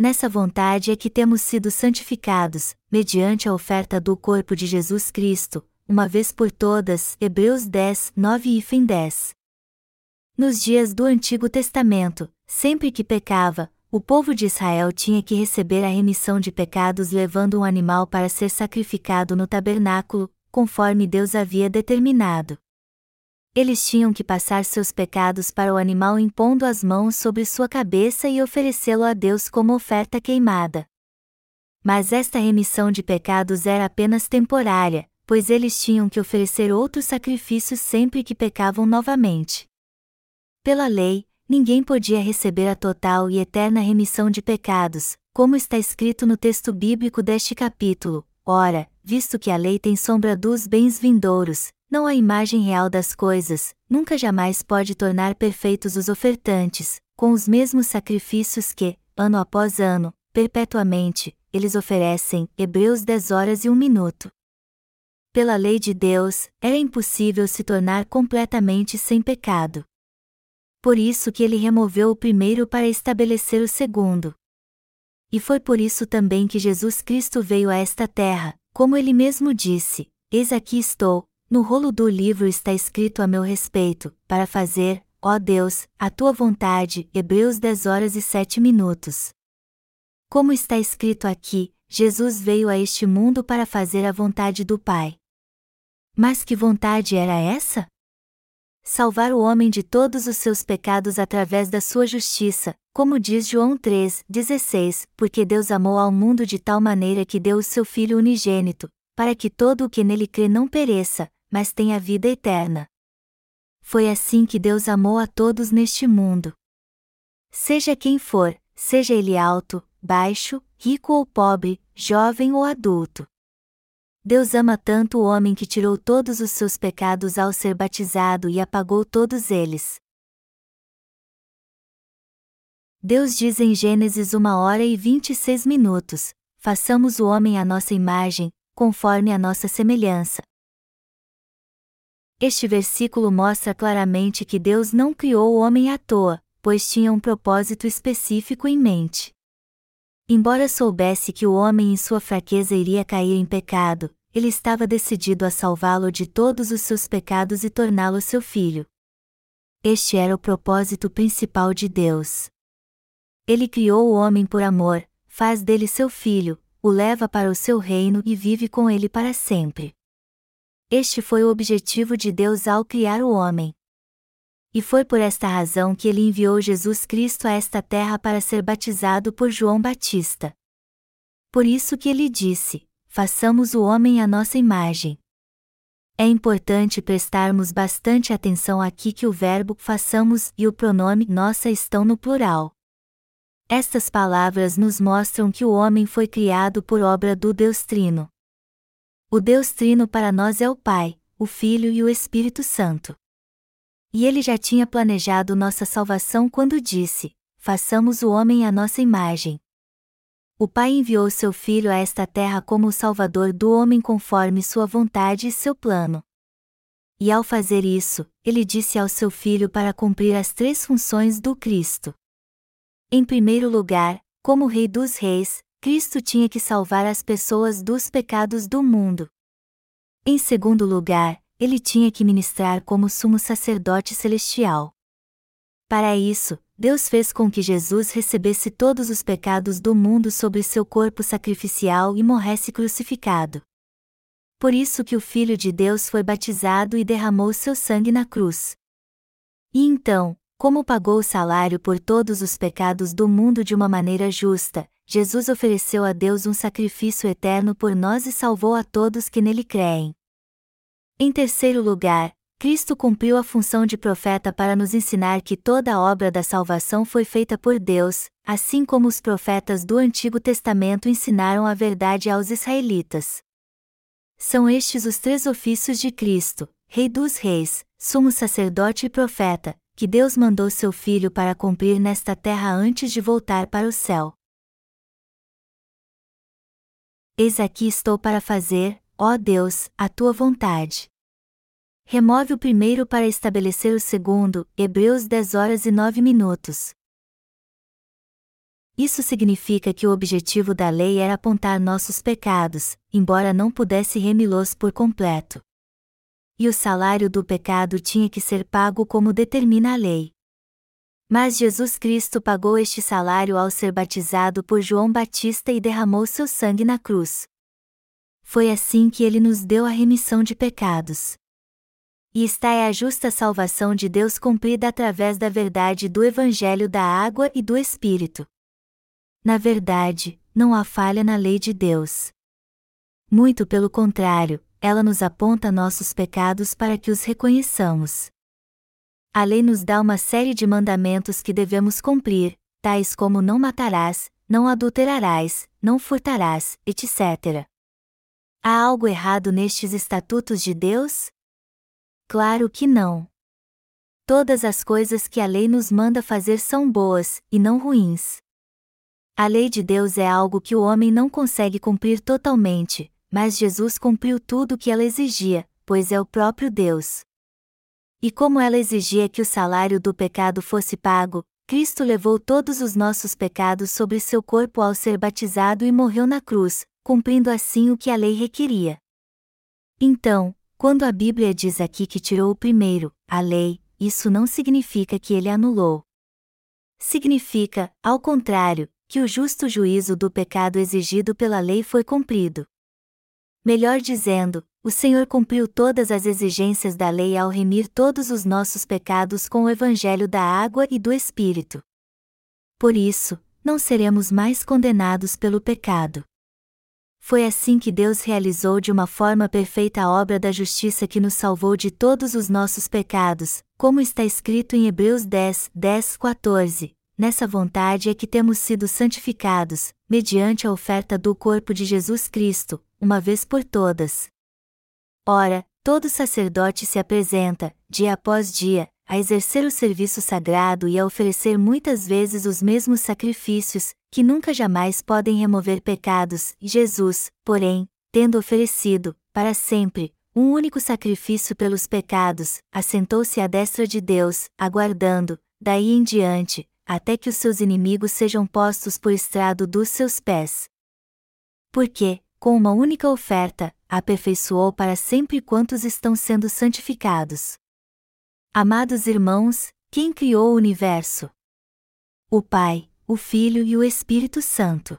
S1: Nessa vontade é que temos sido santificados, mediante a oferta do corpo de Jesus Cristo, uma vez por todas. Hebreus 10, 9 e fim 10. Nos dias do Antigo Testamento, Sempre que pecava, o povo de Israel tinha que receber a remissão de pecados levando um animal para ser sacrificado no tabernáculo, conforme Deus havia determinado. Eles tinham que passar seus pecados para o animal impondo as mãos sobre sua cabeça e oferecê-lo a Deus como oferta queimada. Mas esta remissão de pecados era apenas temporária, pois eles tinham que oferecer outros sacrifícios sempre que pecavam novamente. Pela lei, ninguém podia receber a total e eterna remissão de pecados, como está escrito no texto bíblico deste capítulo. Ora, visto que a lei tem sombra dos bens vindouros, não a imagem real das coisas, nunca jamais pode tornar perfeitos os ofertantes, com os mesmos sacrifícios que, ano após ano, perpetuamente, eles oferecem. Hebreus 10 horas e 1 minuto. Pela lei de Deus, era impossível se tornar completamente sem pecado por isso que ele removeu o primeiro para estabelecer o segundo. E foi por isso também que Jesus Cristo veio a esta terra, como ele mesmo disse: Eis aqui estou, no rolo do livro está escrito a meu respeito, para fazer, ó Deus, a tua vontade. Hebreus 10 horas e 7 minutos. Como está escrito aqui, Jesus veio a este mundo para fazer a vontade do Pai. Mas que vontade era essa? salvar o homem de todos os seus pecados através da sua justiça, como diz João 3, 16, porque Deus amou ao mundo de tal maneira que deu o seu Filho unigênito, para que todo o que nele crê não pereça, mas tenha vida eterna. Foi assim que Deus amou a todos neste mundo. Seja quem for, seja ele alto, baixo, rico ou pobre, jovem ou adulto. Deus ama tanto o homem que tirou todos os seus pecados ao ser batizado e apagou todos eles. Deus diz em Gênesis uma hora e vinte e seis minutos: façamos o homem à nossa imagem, conforme a nossa semelhança. Este versículo mostra claramente que Deus não criou o homem à toa, pois tinha um propósito específico em mente. Embora soubesse que o homem em sua fraqueza iria cair em pecado, ele estava decidido a salvá-lo de todos os seus pecados e torná-lo seu filho. Este era o propósito principal de Deus. Ele criou o homem por amor, faz dele seu filho, o leva para o seu reino e vive com ele para sempre. Este foi o objetivo de Deus ao criar o homem. E foi por esta razão que ele enviou Jesus Cristo a esta terra para ser batizado por João Batista. Por isso que ele disse: Façamos o homem à nossa imagem. É importante prestarmos bastante atenção aqui que o verbo façamos e o pronome nossa estão no plural. Estas palavras nos mostram que o homem foi criado por obra do Deus Trino. O Deus Trino para nós é o Pai, o Filho e o Espírito Santo. E ele já tinha planejado nossa salvação quando disse: Façamos o homem à nossa imagem. O Pai enviou seu Filho a esta terra como o Salvador do homem conforme sua vontade e seu plano. E ao fazer isso, ele disse ao seu Filho para cumprir as três funções do Cristo. Em primeiro lugar, como Rei dos Reis, Cristo tinha que salvar as pessoas dos pecados do mundo. Em segundo lugar, ele tinha que ministrar como sumo sacerdote celestial. Para isso, Deus fez com que Jesus recebesse todos os pecados do mundo sobre seu corpo sacrificial e morresse crucificado. Por isso que o Filho de Deus foi batizado e derramou seu sangue na cruz. E então, como pagou o salário por todos os pecados do mundo de uma maneira justa, Jesus ofereceu a Deus um sacrifício eterno por nós e salvou a todos que nele creem. Em terceiro lugar, Cristo cumpriu a função de profeta para nos ensinar que toda a obra da salvação foi feita por Deus, assim como os profetas do Antigo Testamento ensinaram a verdade aos israelitas. São estes os três ofícios de Cristo, Rei dos Reis, Sumo Sacerdote e Profeta, que Deus mandou seu Filho para cumprir nesta terra antes de voltar para o céu. Eis aqui estou para fazer, ó Deus, a tua vontade. Remove o primeiro para estabelecer o segundo, Hebreus 10 horas e 9 minutos. Isso significa que o objetivo da lei era apontar nossos pecados, embora não pudesse remi-los por completo. E o salário do pecado tinha que ser pago como determina a lei. Mas Jesus Cristo pagou este salário ao ser batizado por João Batista e derramou seu sangue na cruz. Foi assim que ele nos deu a remissão de pecados. E está é a justa salvação de Deus cumprida através da verdade do Evangelho da água e do Espírito. Na verdade, não há falha na lei de Deus. Muito pelo contrário, ela nos aponta nossos pecados para que os reconheçamos. A lei nos dá uma série de mandamentos que devemos cumprir, tais como não matarás, não adulterarás, não furtarás, etc. Há algo errado nestes estatutos de Deus? Claro que não. Todas as coisas que a lei nos manda fazer são boas, e não ruins. A lei de Deus é algo que o homem não consegue cumprir totalmente, mas Jesus cumpriu tudo o que ela exigia, pois é o próprio Deus. E como ela exigia que o salário do pecado fosse pago, Cristo levou todos os nossos pecados sobre seu corpo ao ser batizado e morreu na cruz, cumprindo assim o que a lei requeria. Então, quando a Bíblia diz aqui que tirou o primeiro, a lei, isso não significa que ele anulou. Significa, ao contrário, que o justo juízo do pecado exigido pela lei foi cumprido. Melhor dizendo, o Senhor cumpriu todas as exigências da lei ao remir todos os nossos pecados com o Evangelho da água e do Espírito. Por isso, não seremos mais condenados pelo pecado. Foi assim que Deus realizou de uma forma perfeita a obra da justiça que nos salvou de todos os nossos pecados, como está escrito em Hebreus 10, 10, 14. Nessa vontade é que temos sido santificados, mediante a oferta do corpo de Jesus Cristo, uma vez por todas. Ora, todo sacerdote se apresenta, dia após dia, a exercer o serviço sagrado e a oferecer muitas vezes os mesmos sacrifícios, que nunca jamais podem remover pecados, Jesus, porém, tendo oferecido, para sempre, um único sacrifício pelos pecados, assentou-se à destra de Deus, aguardando, daí em diante, até que os seus inimigos sejam postos por estrado dos seus pés. Porque, com uma única oferta, aperfeiçoou para sempre quantos estão sendo santificados. Amados irmãos, quem criou o universo? O Pai, o Filho e o Espírito Santo.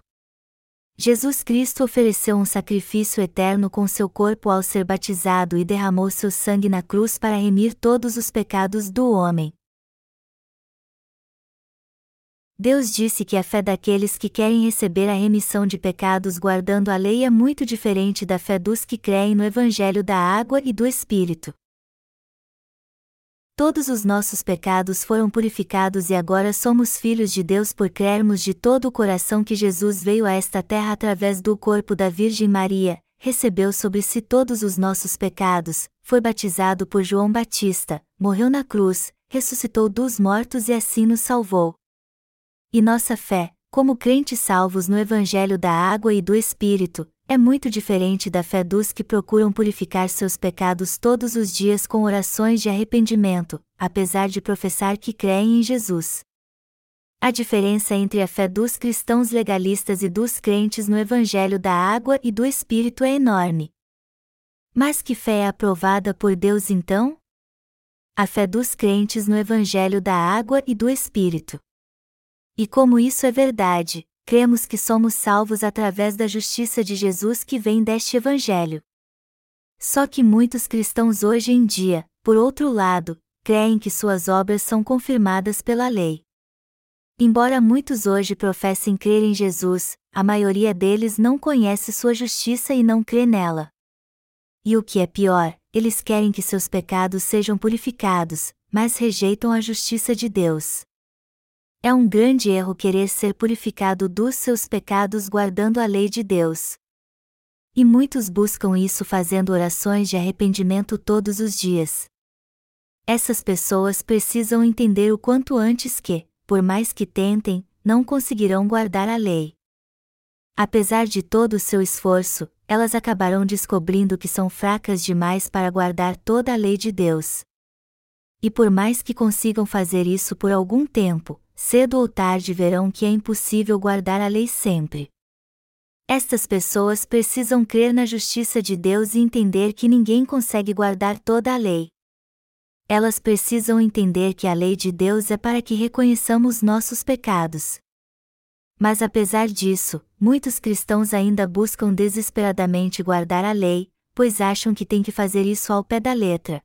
S1: Jesus Cristo ofereceu um sacrifício eterno com seu corpo ao ser batizado e derramou seu sangue na cruz para remir todos os pecados do homem. Deus disse que a fé daqueles que querem receber a remissão de pecados guardando a lei é muito diferente da fé dos que creem no Evangelho da água e do Espírito. Todos os nossos pecados foram purificados e agora somos filhos de Deus por crermos de todo o coração que Jesus veio a esta terra através do corpo da Virgem Maria, recebeu sobre si todos os nossos pecados, foi batizado por João Batista, morreu na cruz, ressuscitou dos mortos e assim nos salvou. E nossa fé, como crentes salvos no Evangelho da Água e do Espírito, é muito diferente da fé dos que procuram purificar seus pecados todos os dias com orações de arrependimento, apesar de professar que creem em Jesus. A diferença entre a fé dos cristãos legalistas e dos crentes no Evangelho da Água e do Espírito é enorme. Mas que fé é aprovada por Deus então? A fé dos crentes no Evangelho da Água e do Espírito. E como isso é verdade, cremos que somos salvos através da justiça de Jesus que vem deste Evangelho. Só que muitos cristãos hoje em dia, por outro lado, creem que suas obras são confirmadas pela lei. Embora muitos hoje professem crer em Jesus, a maioria deles não conhece sua justiça e não crê nela. E o que é pior, eles querem que seus pecados sejam purificados, mas rejeitam a justiça de Deus. É um grande erro querer ser purificado dos seus pecados guardando a lei de Deus. E muitos buscam isso fazendo orações de arrependimento todos os dias. Essas pessoas precisam entender o quanto antes que, por mais que tentem, não conseguirão guardar a lei. Apesar de todo o seu esforço, elas acabarão descobrindo que são fracas demais para guardar toda a lei de Deus. E por mais que consigam fazer isso por algum tempo, cedo ou tarde verão que é impossível guardar a lei sempre. Estas pessoas precisam crer na justiça de Deus e entender que ninguém consegue guardar toda a lei. Elas precisam entender que a lei de Deus é para que reconheçamos nossos pecados. Mas apesar disso, muitos cristãos ainda buscam desesperadamente guardar a lei, pois acham que têm que fazer isso ao pé da letra.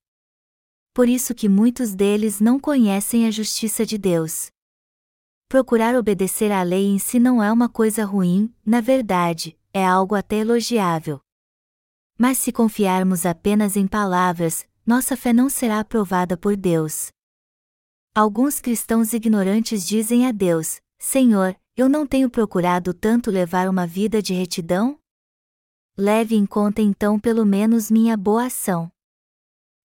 S1: Por isso que muitos deles não conhecem a justiça de Deus. Procurar obedecer à lei em si não é uma coisa ruim, na verdade, é algo até elogiável. Mas se confiarmos apenas em palavras, nossa fé não será aprovada por Deus. Alguns cristãos ignorantes dizem a Deus: Senhor, eu não tenho procurado tanto levar uma vida de retidão? Leve em conta então pelo menos minha boa ação.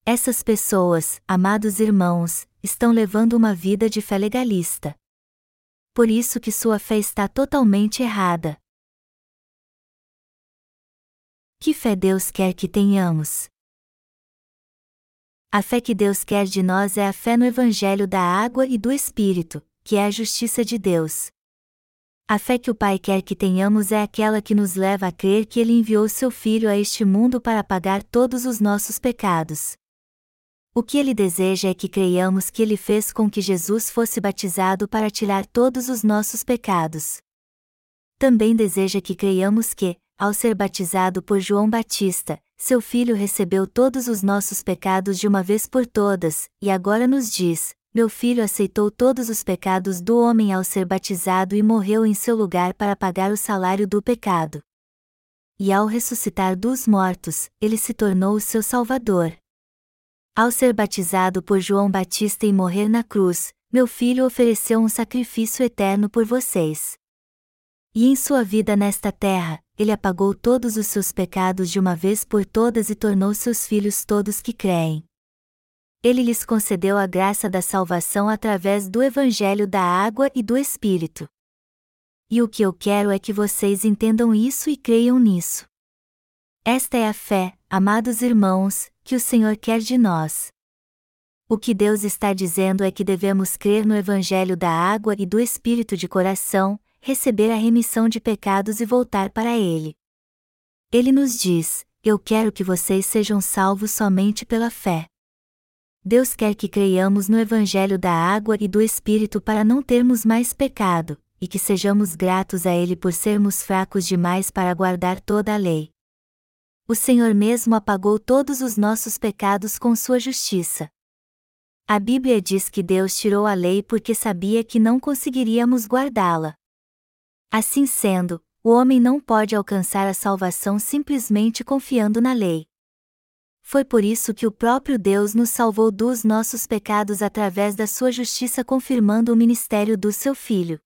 S1: Essas pessoas, amados irmãos, estão levando uma vida de fé legalista por isso que sua fé está totalmente errada. Que fé Deus quer que tenhamos? A fé que Deus quer de nós é a fé no Evangelho da água e do Espírito, que é a justiça de Deus. A fé que o Pai quer que tenhamos é aquela que nos leva a crer que Ele enviou seu Filho a este mundo para pagar todos os nossos pecados. O que ele deseja é que creiamos que ele fez com que Jesus fosse batizado para tirar todos os nossos pecados. Também deseja que creiamos que, ao ser batizado por João Batista, seu filho recebeu todos os nossos pecados de uma vez por todas, e agora nos diz: Meu filho aceitou todos os pecados do homem ao ser batizado e morreu em seu lugar para pagar o salário do pecado. e ao ressuscitar dos mortos, ele se tornou o seu Salvador. Ao ser batizado por João Batista e morrer na cruz, meu filho ofereceu um sacrifício eterno por vocês. E em sua vida nesta terra, ele apagou todos os seus pecados de uma vez por todas e tornou seus filhos todos que creem. Ele lhes concedeu a graça da salvação através do Evangelho da água e do Espírito. E o que eu quero é que vocês entendam isso e creiam nisso. Esta é a fé, amados irmãos, que o Senhor quer de nós. O que Deus está dizendo é que devemos crer no Evangelho da água e do Espírito de coração, receber a remissão de pecados e voltar para Ele. Ele nos diz: Eu quero que vocês sejam salvos somente pela fé. Deus quer que creiamos no Evangelho da água e do Espírito para não termos mais pecado, e que sejamos gratos a Ele por sermos fracos demais para guardar toda a lei. O Senhor mesmo apagou todos os nossos pecados com sua justiça. A Bíblia diz que Deus tirou a lei porque sabia que não conseguiríamos guardá-la. Assim sendo, o homem não pode alcançar a salvação simplesmente confiando na lei. Foi por isso que o próprio Deus nos salvou dos nossos pecados através da sua justiça, confirmando o ministério do seu Filho.